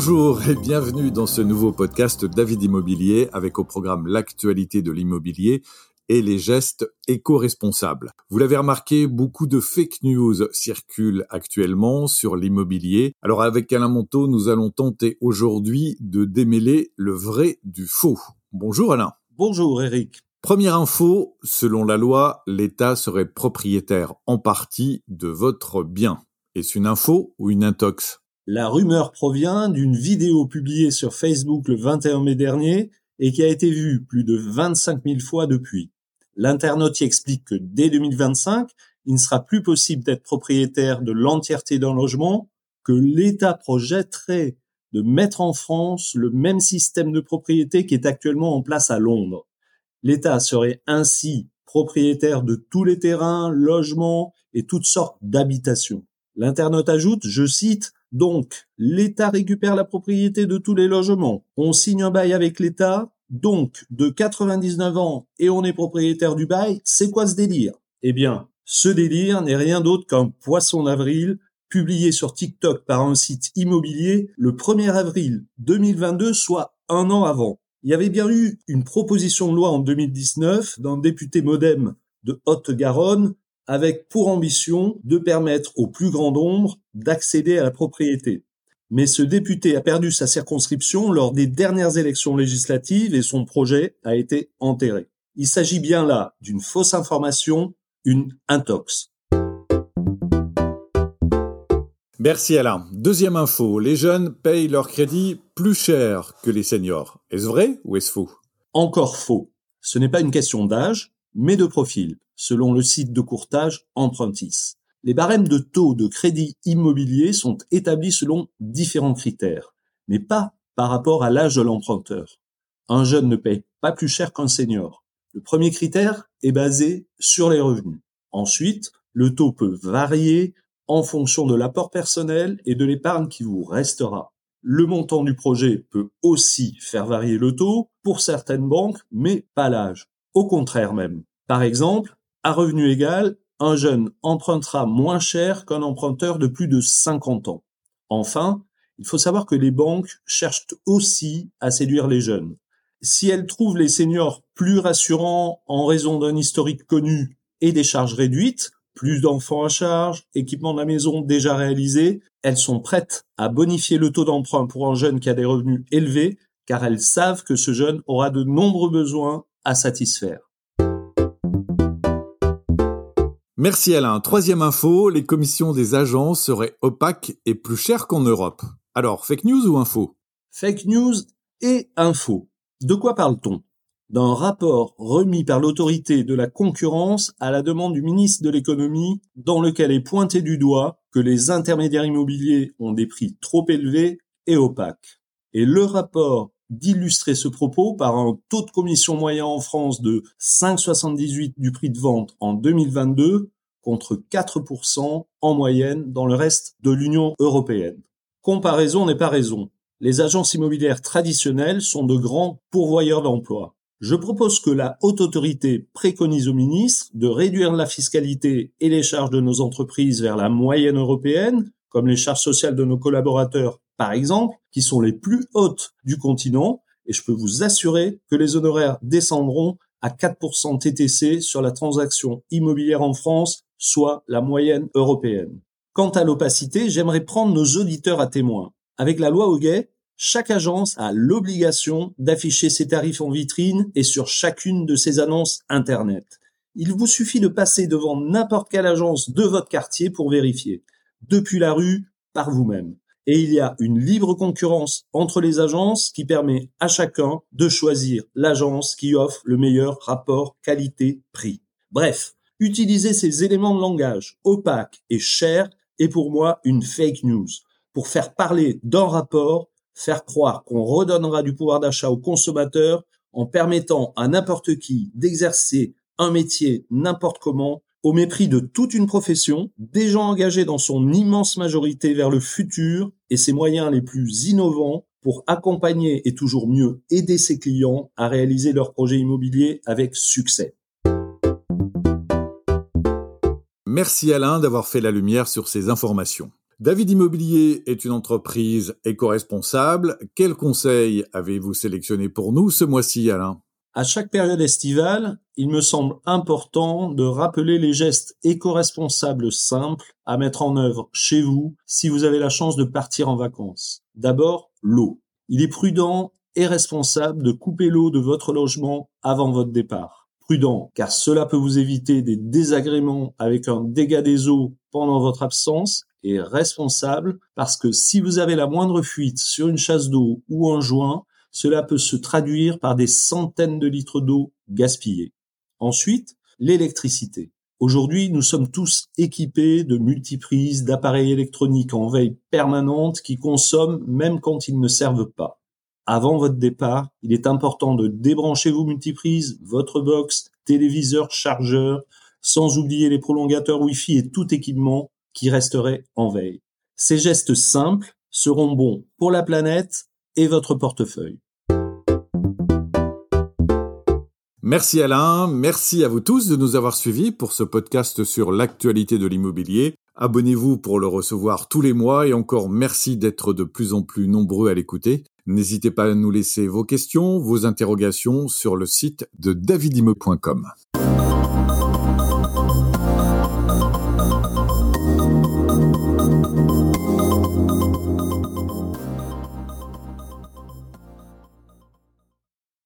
Bonjour et bienvenue dans ce nouveau podcast David Immobilier avec au programme l'actualité de l'immobilier et les gestes éco-responsables. Vous l'avez remarqué, beaucoup de fake news circulent actuellement sur l'immobilier. Alors avec Alain Monteau, nous allons tenter aujourd'hui de démêler le vrai du faux. Bonjour Alain. Bonjour Eric. Première info, selon la loi, l'État serait propriétaire en partie de votre bien. Est-ce une info ou une intox? La rumeur provient d'une vidéo publiée sur Facebook le 21 mai dernier et qui a été vue plus de 25 000 fois depuis. L'internaute y explique que dès 2025, il ne sera plus possible d'être propriétaire de l'entièreté d'un logement, que l'État projetterait de mettre en France le même système de propriété qui est actuellement en place à Londres. L'État serait ainsi propriétaire de tous les terrains, logements et toutes sortes d'habitations. L'internaute ajoute, je cite, donc, l'État récupère la propriété de tous les logements. On signe un bail avec l'État, donc, de 99 ans et on est propriétaire du bail, c'est quoi ce délire? Eh bien, ce délire n'est rien d'autre qu'un poisson d'avril publié sur TikTok par un site immobilier le 1er avril 2022, soit un an avant. Il y avait bien eu une proposition de loi en 2019 d'un député modem de Haute-Garonne avec pour ambition de permettre au plus grand nombre d'accéder à la propriété mais ce député a perdu sa circonscription lors des dernières élections législatives et son projet a été enterré. Il s'agit bien là d'une fausse information, une intox. Merci Alain. Deuxième info, les jeunes payent leur crédit plus cher que les seniors. Est-ce vrai ou est-ce faux? Encore faux. Ce n'est pas une question d'âge, mais de profil, selon le site de courtage Empruntis. Les barèmes de taux de crédit immobilier sont établis selon différents critères, mais pas par rapport à l'âge de l'emprunteur. Un jeune ne paye pas plus cher qu'un senior. Le premier critère est basé sur les revenus. Ensuite, le taux peut varier en fonction de l'apport personnel et de l'épargne qui vous restera. Le montant du projet peut aussi faire varier le taux pour certaines banques, mais pas l'âge. Au contraire même. Par exemple, à revenu égal, un jeune empruntera moins cher qu'un emprunteur de plus de 50 ans. Enfin, il faut savoir que les banques cherchent aussi à séduire les jeunes. Si elles trouvent les seniors plus rassurants en raison d'un historique connu et des charges réduites, plus d'enfants à charge, équipement de la maison déjà réalisé, elles sont prêtes à bonifier le taux d'emprunt pour un jeune qui a des revenus élevés, car elles savent que ce jeune aura de nombreux besoins à satisfaire. Merci Alain. Troisième info, les commissions des agents seraient opaques et plus chères qu'en Europe. Alors, fake news ou info? Fake news et info. De quoi parle-t-on? D'un rapport remis par l'autorité de la concurrence à la demande du ministre de l'économie, dans lequel est pointé du doigt que les intermédiaires immobiliers ont des prix trop élevés et opaques. Et le rapport d'illustrer ce propos par un taux de commission moyen en France de 5,78 du prix de vente en 2022 contre 4% en moyenne dans le reste de l'Union européenne. Comparaison n'est pas raison. Les agences immobilières traditionnelles sont de grands pourvoyeurs d'emplois. Je propose que la haute autorité préconise au ministre de réduire la fiscalité et les charges de nos entreprises vers la moyenne européenne, comme les charges sociales de nos collaborateurs par exemple, qui sont les plus hautes du continent, et je peux vous assurer que les honoraires descendront à 4% TTC sur la transaction immobilière en France, soit la moyenne européenne. Quant à l'opacité, j'aimerais prendre nos auditeurs à témoin. Avec la loi Hoguet, chaque agence a l'obligation d'afficher ses tarifs en vitrine et sur chacune de ses annonces Internet. Il vous suffit de passer devant n'importe quelle agence de votre quartier pour vérifier. Depuis la rue, par vous-même et il y a une libre concurrence entre les agences qui permet à chacun de choisir l'agence qui offre le meilleur rapport qualité-prix. Bref, utiliser ces éléments de langage opaques et chers est pour moi une fake news. Pour faire parler d'un rapport, faire croire qu'on redonnera du pouvoir d'achat aux consommateurs en permettant à n'importe qui d'exercer un métier n'importe comment au mépris de toute une profession, déjà engagée dans son immense majorité vers le futur et ses moyens les plus innovants pour accompagner et toujours mieux aider ses clients à réaliser leurs projets immobiliers avec succès. Merci Alain d'avoir fait la lumière sur ces informations. David Immobilier est une entreprise éco-responsable. Quels conseils avez-vous sélectionné pour nous ce mois-ci, Alain? À chaque période estivale, il me semble important de rappeler les gestes éco-responsables simples à mettre en œuvre chez vous si vous avez la chance de partir en vacances. D'abord, l'eau. Il est prudent et responsable de couper l'eau de votre logement avant votre départ. Prudent, car cela peut vous éviter des désagréments avec un dégât des eaux pendant votre absence et responsable parce que si vous avez la moindre fuite sur une chasse d'eau ou un joint, cela peut se traduire par des centaines de litres d'eau gaspillés. Ensuite, l'électricité. Aujourd'hui, nous sommes tous équipés de multiprises, d'appareils électroniques en veille permanente qui consomment même quand ils ne servent pas. Avant votre départ, il est important de débrancher vos multiprises, votre box, téléviseur, chargeur, sans oublier les prolongateurs Wi-Fi et tout équipement qui resterait en veille. Ces gestes simples seront bons pour la planète votre portefeuille. Merci Alain, merci à vous tous de nous avoir suivis pour ce podcast sur l'actualité de l'immobilier. Abonnez-vous pour le recevoir tous les mois et encore merci d'être de plus en plus nombreux à l'écouter. N'hésitez pas à nous laisser vos questions, vos interrogations sur le site de davidime.com.